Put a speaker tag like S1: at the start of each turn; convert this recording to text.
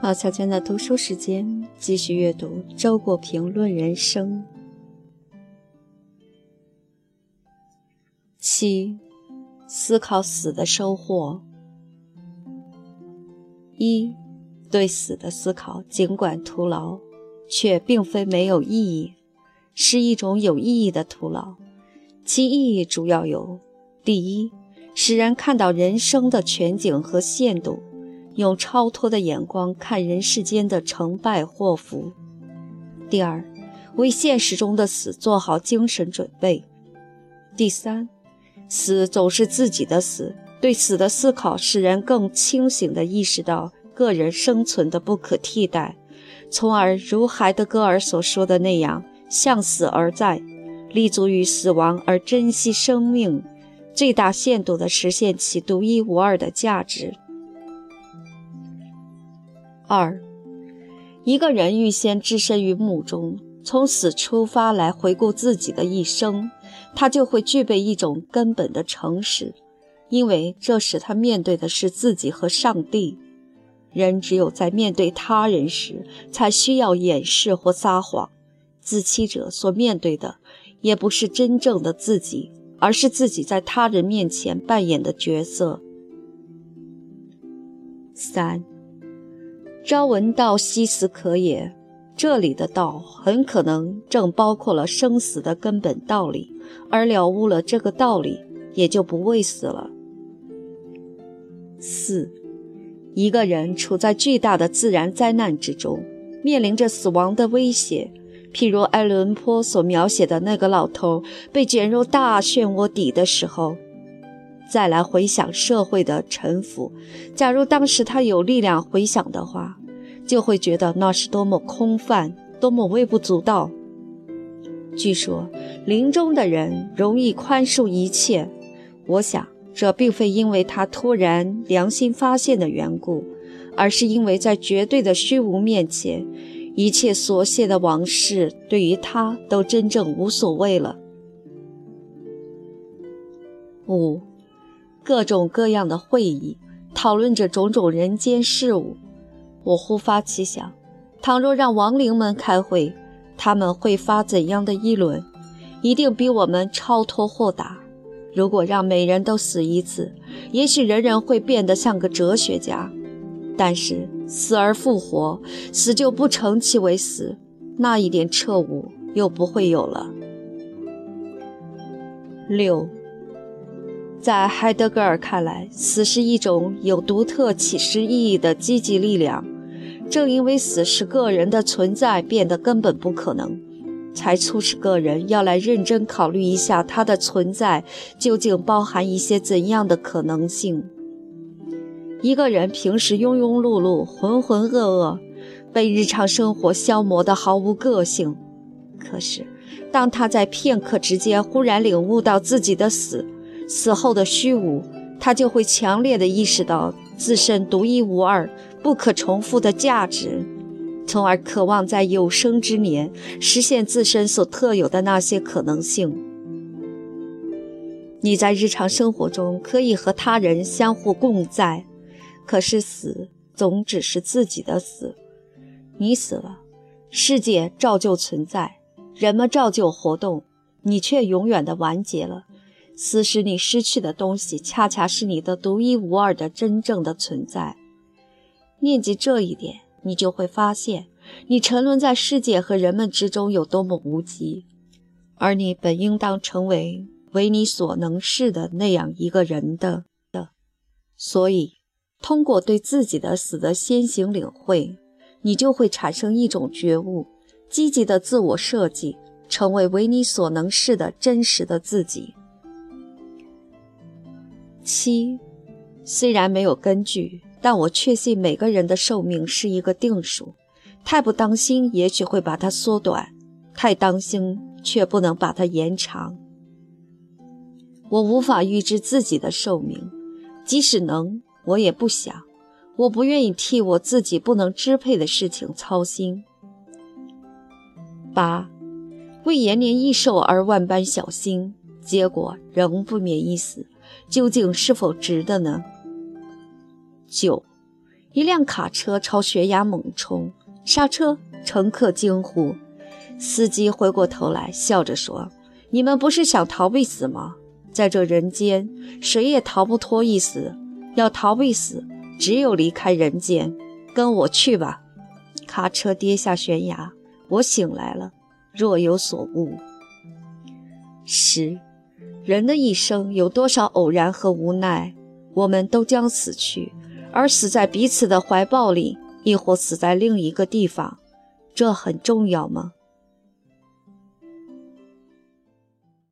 S1: 好，小娟的读书时间，继续阅读周国平《论人生》。七，思考死的收获。一，对死的思考，尽管徒劳，却并非没有意义，是一种有意义的徒劳。其意义主要有：第一，使人看到人生的全景和限度。用超脱的眼光看人世间的成败祸福。第二，为现实中的死做好精神准备。第三，死总是自己的死。对死的思考，使人更清醒地意识到个人生存的不可替代，从而如海德格尔所说的那样，向死而在，立足于死亡而珍惜生命，最大限度地实现其独一无二的价值。二，一个人预先置身于墓中，从死出发来回顾自己的一生，他就会具备一种根本的诚实，因为这时他面对的是自己和上帝。人只有在面对他人时，才需要掩饰或撒谎。自欺者所面对的，也不是真正的自己，而是自己在他人面前扮演的角色。三。朝闻道，夕死可也。这里的道很可能正包括了生死的根本道理，而了悟了这个道理，也就不畏死了。四，一个人处在巨大的自然灾难之中，面临着死亡的威胁，譬如爱伦坡所描写的那个老头被卷入大漩涡底的时候。再来回想社会的沉浮，假如当时他有力量回想的话，就会觉得那是多么空泛，多么微不足道。据说临终的人容易宽恕一切，我想这并非因为他突然良心发现的缘故，而是因为在绝对的虚无面前，一切琐屑的往事对于他都真正无所谓了。五。各种各样的会议，讨论着种种人间事物。我忽发奇想：倘若让亡灵们开会，他们会发怎样的议论？一定比我们超脱豁达。如果让每人都死一次，也许人人会变得像个哲学家。但是死而复活，死就不成其为死，那一点彻悟又不会有了。六。在海德格尔看来，死是一种有独特启示意义的积极力量。正因为死使个人的存在变得根本不可能，才促使个人要来认真考虑一下他的存在究竟包含一些怎样的可能性。一个人平时庸庸碌碌、浑浑噩噩，被日常生活消磨得毫无个性。可是，当他在片刻之间忽然领悟到自己的死，死后的虚无，他就会强烈地意识到自身独一无二、不可重复的价值，从而渴望在有生之年实现自身所特有的那些可能性。你在日常生活中可以和他人相互共在，可是死总只是自己的死。你死了，世界照旧存在，人们照旧活动，你却永远的完结了。此时你失去的东西，恰恰是你的独一无二的真正的存在。念及这一点，你就会发现，你沉沦在世界和人们之中有多么无极，而你本应当成为为你所能是的那样一个人的的。所以，通过对自己的死的先行领会，你就会产生一种觉悟，积极的自我设计，成为为你所能是的真实的自己。七，虽然没有根据，但我确信每个人的寿命是一个定数。太不当心，也许会把它缩短；太当心，却不能把它延长。我无法预知自己的寿命，即使能，我也不想。我不愿意替我自己不能支配的事情操心。八，为延年益寿而万般小心，结果仍不免一死。究竟是否值得呢？九，一辆卡车朝悬崖猛冲，刹车，乘客惊呼。司机回过头来，笑着说：“你们不是想逃避死吗？在这人间，谁也逃不脱一死。要逃避死，只有离开人间。跟我去吧。”卡车跌下悬崖，我醒来了，若有所悟。十，人的一生有多少偶然和无奈？我们都将死去，而死在彼此的怀抱里，亦或死在另一个地方，这很重要吗？